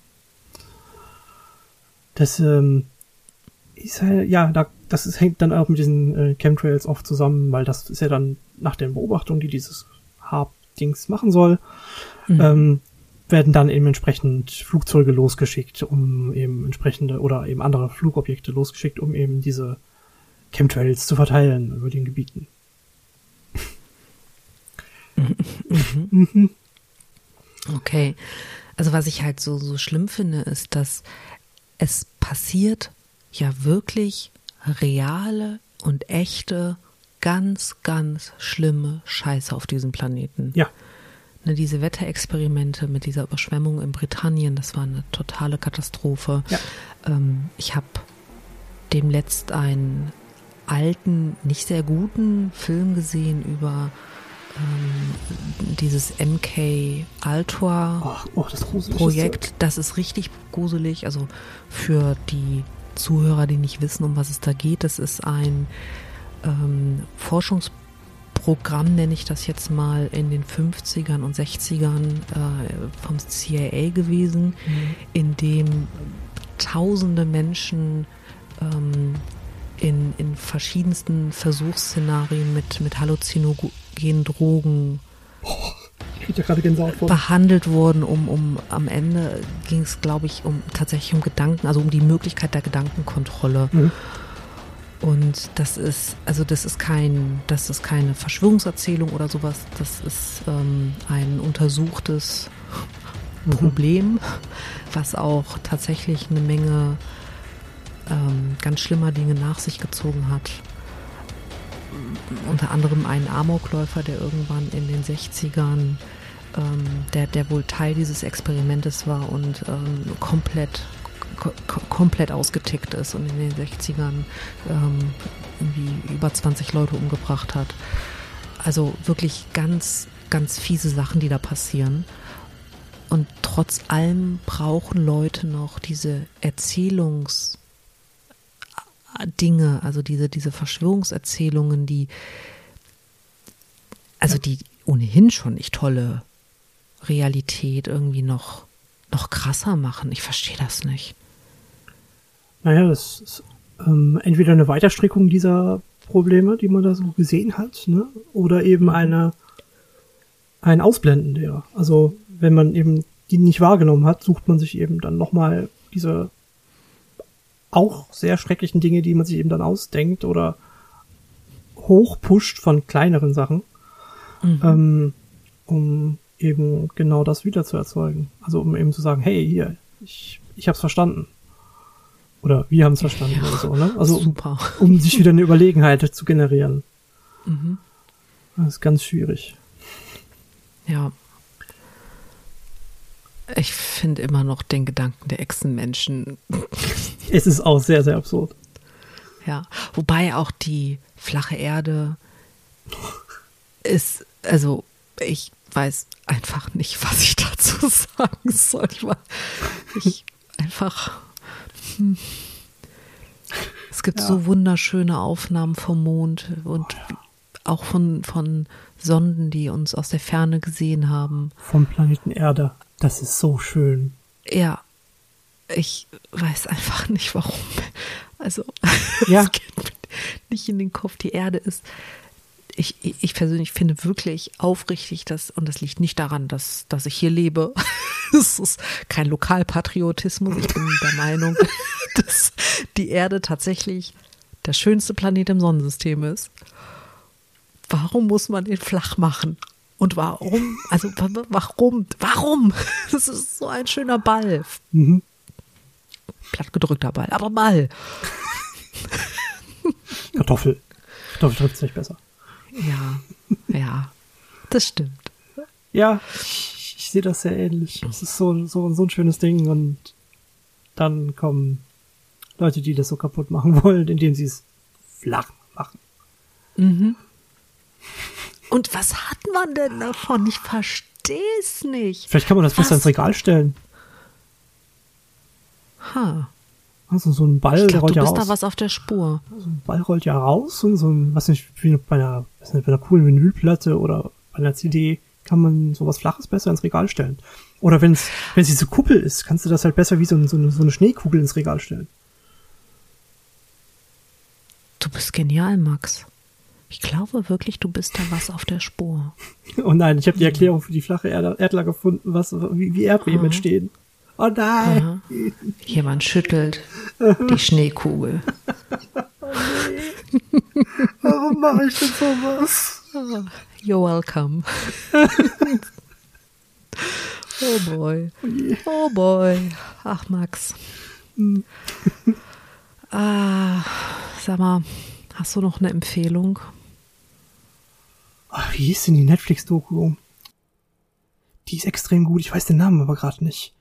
Das, ähm, ist halt, ja, da, das ist, hängt dann auch mit diesen äh, Chemtrails oft zusammen, weil das ist ja dann nach den Beobachtungen, die dieses Harp-Dings machen soll, mhm. ähm, werden dann eben entsprechend Flugzeuge losgeschickt, um eben entsprechende oder eben andere Flugobjekte losgeschickt, um eben diese Chemtrails zu verteilen über den Gebieten. Mhm. Okay. Also was ich halt so, so schlimm finde, ist, dass es passiert ja wirklich reale und echte, ganz, ganz schlimme Scheiße auf diesem Planeten. Ja. Ne, diese Wetterexperimente mit dieser Überschwemmung in Britannien, das war eine totale Katastrophe. Ja. Ähm, ich habe demletzt einen alten, nicht sehr guten Film gesehen über ähm, dieses MK Ultra oh, oh, das Projekt. Das ist richtig gruselig. Also für die Zuhörer, die nicht wissen, um was es da geht, das ist ein ähm, Forschungsprogramm, nenne ich das jetzt mal, in den 50ern und 60ern äh, vom CIA gewesen, mhm. in dem tausende Menschen ähm, in, in verschiedensten Versuchsszenarien mit, mit halluzinogenen Drogen ja behandelt wurden, um, um am Ende ging es, glaube ich, um tatsächlich um Gedanken, also um die Möglichkeit der Gedankenkontrolle. Mhm. Und das ist, also das ist kein, das ist keine Verschwörungserzählung oder sowas, das ist ähm, ein untersuchtes mhm. Problem, was auch tatsächlich eine Menge ähm, ganz schlimmer Dinge nach sich gezogen hat unter anderem einen Amokläufer, der irgendwann in den 60ern, ähm, der, der wohl Teil dieses Experimentes war und ähm, komplett komplett ausgetickt ist und in den 60ern ähm, irgendwie über 20 Leute umgebracht hat. Also wirklich ganz, ganz fiese Sachen, die da passieren. Und trotz allem brauchen Leute noch diese Erzählungs- Dinge, also diese, diese Verschwörungserzählungen, die, also die ohnehin schon nicht tolle Realität irgendwie noch, noch krasser machen. Ich verstehe das nicht. Naja, das ist ähm, entweder eine Weiterstrickung dieser Probleme, die man da so gesehen hat, ne? Oder eben eine ein Ausblenden derer. Also wenn man eben die nicht wahrgenommen hat, sucht man sich eben dann nochmal diese auch sehr schrecklichen Dinge, die man sich eben dann ausdenkt oder hochpusht von kleineren Sachen, mhm. ähm, um eben genau das wieder zu erzeugen. Also um eben zu sagen, hey, hier, ich, ich hab's verstanden. Oder wir haben es verstanden ja, oder so, ne? Also um, um, sich wieder eine Überlegenheit zu generieren. (laughs) Mhm. Das ist ganz schwierig. Ja. Ich finde immer noch den Gedanken der Echsenmenschen. Es ist auch sehr, sehr absurd. Ja, wobei auch die flache Erde ist, also ich weiß einfach nicht, was ich dazu (laughs) sagen soll. Ich einfach. Hm. Es gibt ja. so wunderschöne Aufnahmen vom Mond und auch von, von Sonden, die uns aus der Ferne gesehen haben. Vom Planeten Erde. Das ist so schön. Ja. Ich weiß einfach nicht warum. Also, (laughs) ja. es geht nicht in den Kopf. Die Erde ist ich, ich persönlich finde wirklich aufrichtig, dass, und das liegt nicht daran, dass, dass ich hier lebe. (laughs) Es ist kein Lokalpatriotismus. Ich bin der Meinung, (laughs) dass die Erde tatsächlich der schönste Planet im Sonnensystem ist. Warum muss man den flach machen? Und warum? Also warum? Warum? (laughs) Das ist so ein schöner Ball. Mhm. Plattgedrückter Ball, aber Ball. Kartoffel. Kartoffel trifft sich besser. Ja, ja, das stimmt. Ja, ich, ich sehe das sehr ähnlich. Es ist so, so, so ein schönes Ding und dann kommen Leute, die das so kaputt machen (laughs) wollen, indem sie es flach machen. Mhm. Und was hat man denn davon? Ich verstehe es nicht. Vielleicht kann man das was? besser ins Regal stellen. Ha. Also so ein Ball, ich glaub, rollt ja raus. Du bist da was auf der Spur. So ein Ball rollt ja raus und so ein, was nicht, wie bei einer, was nicht, bei einer coolen Vinylplatte oder bei einer CD kann man sowas Flaches besser ins Regal stellen. Oder wenn es wenn es diese Kuppel ist, kannst du das halt besser wie so, so, eine, so eine Schneekugel ins Regal stellen. Du bist genial, Max. Ich glaube wirklich, du bist da was auf der Spur. (laughs) Oh nein, ich habe die Erklärung für die flache Erdler gefunden, was wie, wie Erdbeben oh. entstehen. Oh nein. Aha. Jemand schüttelt die (laughs) Schneekugel. Oh nee. Warum mache ich denn sowas? You're welcome. (laughs) oh boy. Oh boy. Ach, Max. Hm. ah, sag mal, hast du noch eine Empfehlung? Ach, wie hieß denn die Netflix-Doku? Die ist extrem gut. Ich weiß den Namen aber gerade nicht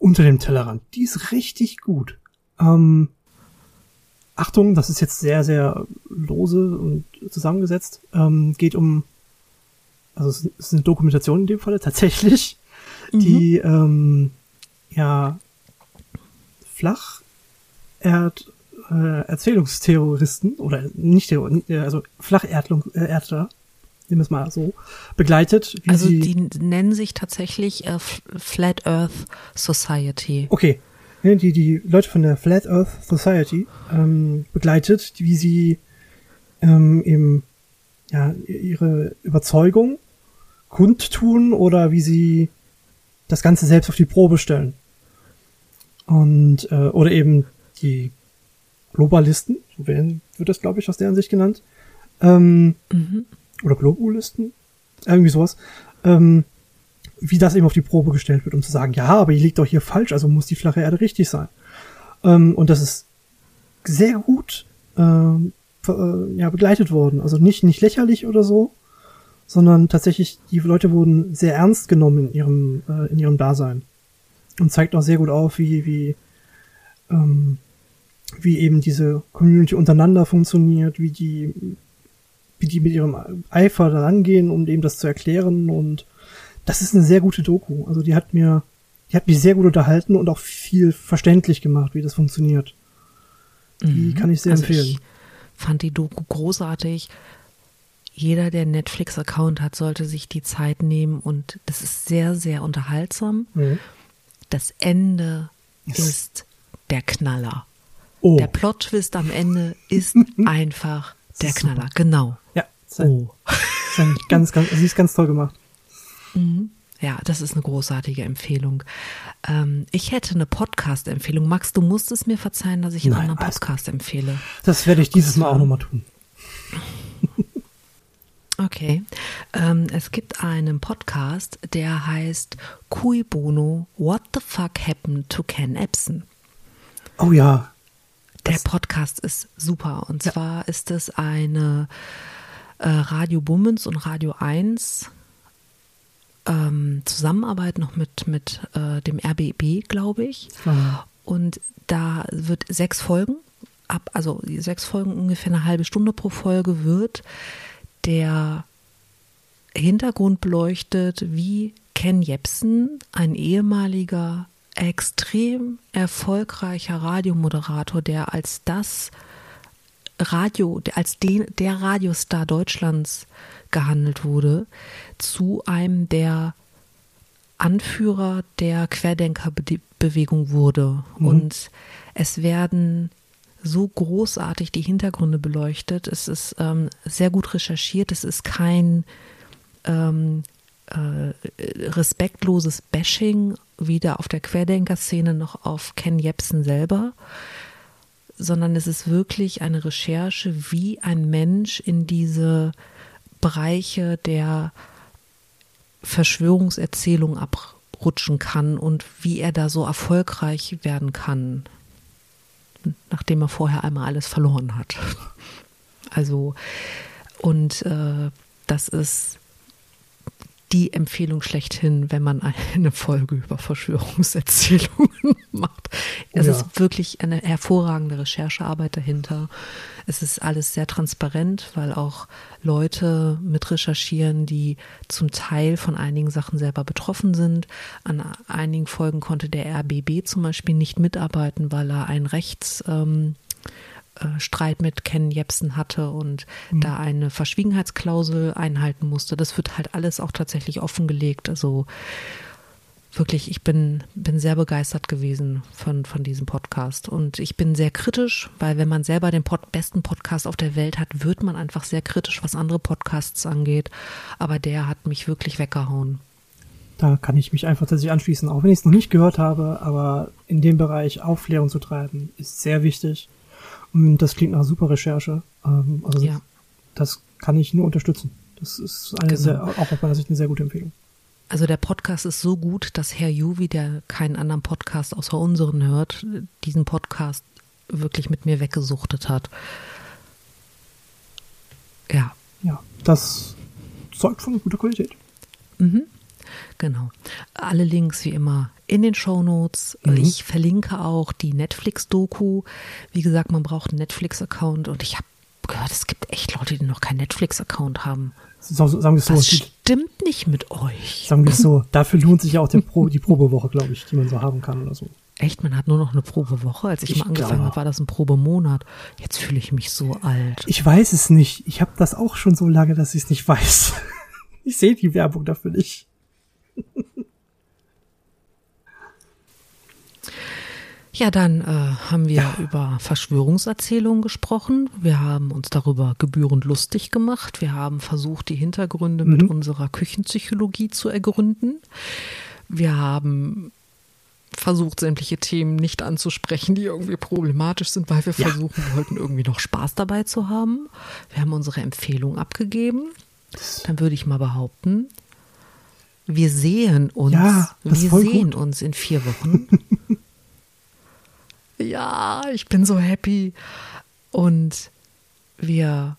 unter dem Tellerrand. Die ist richtig gut. Ähm, Achtung, das ist jetzt sehr, sehr lose und zusammengesetzt. Ähm, geht um, also es ist eine Dokumentation in dem Falle (laughs) tatsächlich, mhm. die ähm, ja Flacherd äh, Erzählungsterroristen oder nicht also Flacherdler äh, nehmen wir es mal so, begleitet. also die nennen sich tatsächlich äh, Flat Earth Society. Okay. Die, die Leute von der Flat Earth Society ähm, begleitet, wie sie ähm, eben ja, ihre Überzeugung kundtun oder wie sie das Ganze selbst auf die Probe stellen. Und äh, oder eben die Globalisten, so werden, wird das, glaube ich, aus deren Sicht genannt, ähm, mhm oder Globulisten, irgendwie sowas, ähm, wie das eben auf die Probe gestellt wird, um zu sagen, ja, aber ihr liegt doch hier falsch, also muss die flache Erde richtig sein. Ähm, und das ist sehr gut ähm, äh, ja, begleitet worden. Also nicht, nicht lächerlich oder so, sondern tatsächlich, die Leute wurden sehr ernst genommen in ihrem, äh, in ihrem Dasein. Und zeigt auch sehr gut auf, wie, wie, ähm, wie eben diese Community untereinander funktioniert, wie die wie die mit ihrem Eifer da rangehen, um dem das zu erklären. Und das ist eine sehr gute Doku. Also die hat mir, die hat mich sehr gut unterhalten und auch viel verständlich gemacht, wie das funktioniert. Die mhm. kann ich sehr also empfehlen. Ich fand die Doku großartig. Jeder, der Netflix-Account hat, sollte sich die Zeit nehmen und das ist sehr, sehr unterhaltsam. Mhm. Das Ende yes. ist der Knaller. Oh. Der Plot-Twist am Ende ist (laughs) einfach der Knaller. Genau. Ja. Ist ein, oh. Ist ein ganz, ganz, sie ist ganz toll gemacht. Mhm. Ja, das ist eine großartige Empfehlung. Ähm, ich hätte eine Podcast-Empfehlung. Max, du musst es mir verzeihen, dass ich einen Nein, anderen Podcast empfehle. Das werde ich dieses Mal auch nochmal tun. (laughs) Okay. Ähm, es gibt einen Podcast, der heißt Cui Bono, What the Fuck Happened to Ken Epson? Oh ja. Der Podcast ist super. Und ja. zwar ist es eine äh, Radio Bummens und Radio 1 ähm, Zusammenarbeit noch mit, mit äh, dem RBB, glaube ich. Mhm. Und da wird sechs Folgen, ab, also sechs Folgen ungefähr eine halbe Stunde pro Folge wird der Hintergrund beleuchtet, wie Ken Jepsen, ein ehemaliger extrem erfolgreicher Radiomoderator, der als das Radio, als den, der Radiostar Deutschlands gehandelt wurde, zu einem der Anführer der Querdenkerbewegung wurde. Mhm. Und es werden so großartig die Hintergründe beleuchtet. Es ist ähm, sehr gut recherchiert. Es ist kein ähm, äh, respektloses Bashing weder auf der Querdenker-Szene noch auf Ken Jebsen selber, sondern es ist wirklich eine Recherche, wie ein Mensch in diese Bereiche der Verschwörungserzählung abrutschen kann und wie er da so erfolgreich werden kann, nachdem er vorher einmal alles verloren hat. Also, und äh, das ist die Empfehlung schlechthin, wenn man eine Folge über Verschwörungserzählungen (laughs) macht. Es ja. ist wirklich eine hervorragende Recherchearbeit dahinter. Es ist alles sehr transparent, weil auch Leute mit recherchieren, die zum Teil von einigen Sachen selber betroffen sind. An einigen Folgen konnte der RBB zum Beispiel nicht mitarbeiten, weil er ein Rechts ähm, äh, Streit mit Ken Jebsen hatte und mhm. da eine Verschwiegenheitsklausel einhalten musste. Das wird halt alles auch tatsächlich offengelegt. Also wirklich, ich bin, bin sehr begeistert gewesen von, von diesem Podcast. Und ich bin sehr kritisch, weil wenn man selber den Pod besten Podcast auf der Welt hat, wird man einfach sehr kritisch, was andere Podcasts angeht. Aber der hat mich wirklich weggehauen. Da kann ich mich einfach tatsächlich anschließen, auch wenn ich es noch nicht gehört habe, aber in dem Bereich Aufklärung zu treiben, ist sehr wichtig. Und das klingt nach super Recherche. Ähm, also ja. das kann ich nur unterstützen. Das ist eine genau. sehr, auch aus meiner Sicht eine sehr gute Empfehlung. Also der Podcast ist so gut, dass Herr Juvi, der keinen anderen Podcast außer unseren hört, diesen Podcast wirklich mit mir weggesuchtet hat. Ja. Ja, das zeugt von guter Qualität. Mhm. Genau. Alle Links wie immer in den Show Notes. Mhm. Ich verlinke auch die Netflix-Doku. Wie gesagt, man braucht einen Netflix-Account und ich habe gehört, es gibt echt Leute, die noch keinen Netflix-Account haben. So, sagen wir so. Das stimmt nicht mit euch. Sagen wir es so. (laughs) Dafür lohnt sich ja auch Pro, die Probewoche, glaube ich, die man so haben kann oder so. Echt, man hat nur noch eine Probewoche. Als ich, ich mal angefangen habe, war das ein Probemonat. Jetzt fühle ich mich so alt. Ich weiß es nicht. Ich habe das auch schon so lange, dass ich es nicht weiß. (laughs) Ich sehe die Werbung dafür nicht. (laughs) Ja, dann äh, haben wir ja. über Verschwörungserzählungen gesprochen. Wir haben uns darüber gebührend lustig gemacht. Wir haben versucht, die Hintergründe mhm. mit unserer Küchenpsychologie zu ergründen. Wir haben versucht, sämtliche Themen nicht anzusprechen, die irgendwie problematisch sind, weil wir ja. versuchen wollten, irgendwie noch Spaß dabei zu haben. Wir haben unsere Empfehlung abgegeben. Dann würde ich mal behaupten, wir sehen uns. Ja, wir sehen gut. uns in vier Wochen. (laughs) ja, ich bin so happy. Und wir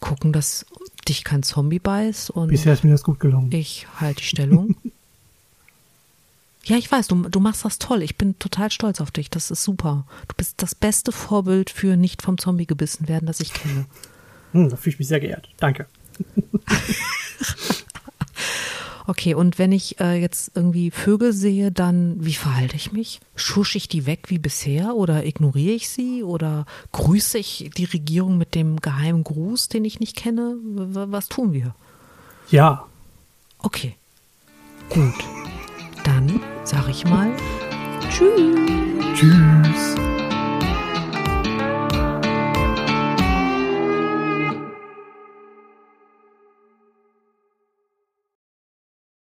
gucken, dass dich kein Zombie beißt. Und Bisher ist mir das gut gelungen. Ich halte die Stellung. (laughs) ja, ich weiß, du, du machst das toll. Ich bin total stolz auf dich. Das ist super. Du bist das beste Vorbild für nicht vom Zombie gebissen werden, das ich kenne. Hm, da fühle ich mich sehr geehrt. Danke. (laughs) Okay, und wenn ich äh, jetzt irgendwie Vögel sehe, dann wie verhalte ich mich? Schusche ich die weg wie bisher oder ignoriere ich sie oder grüße ich die Regierung mit dem geheimen Gruß, den ich nicht kenne? Was tun wir? Ja. Okay. Gut. Dann sage ich mal Tschüss. Tschüss.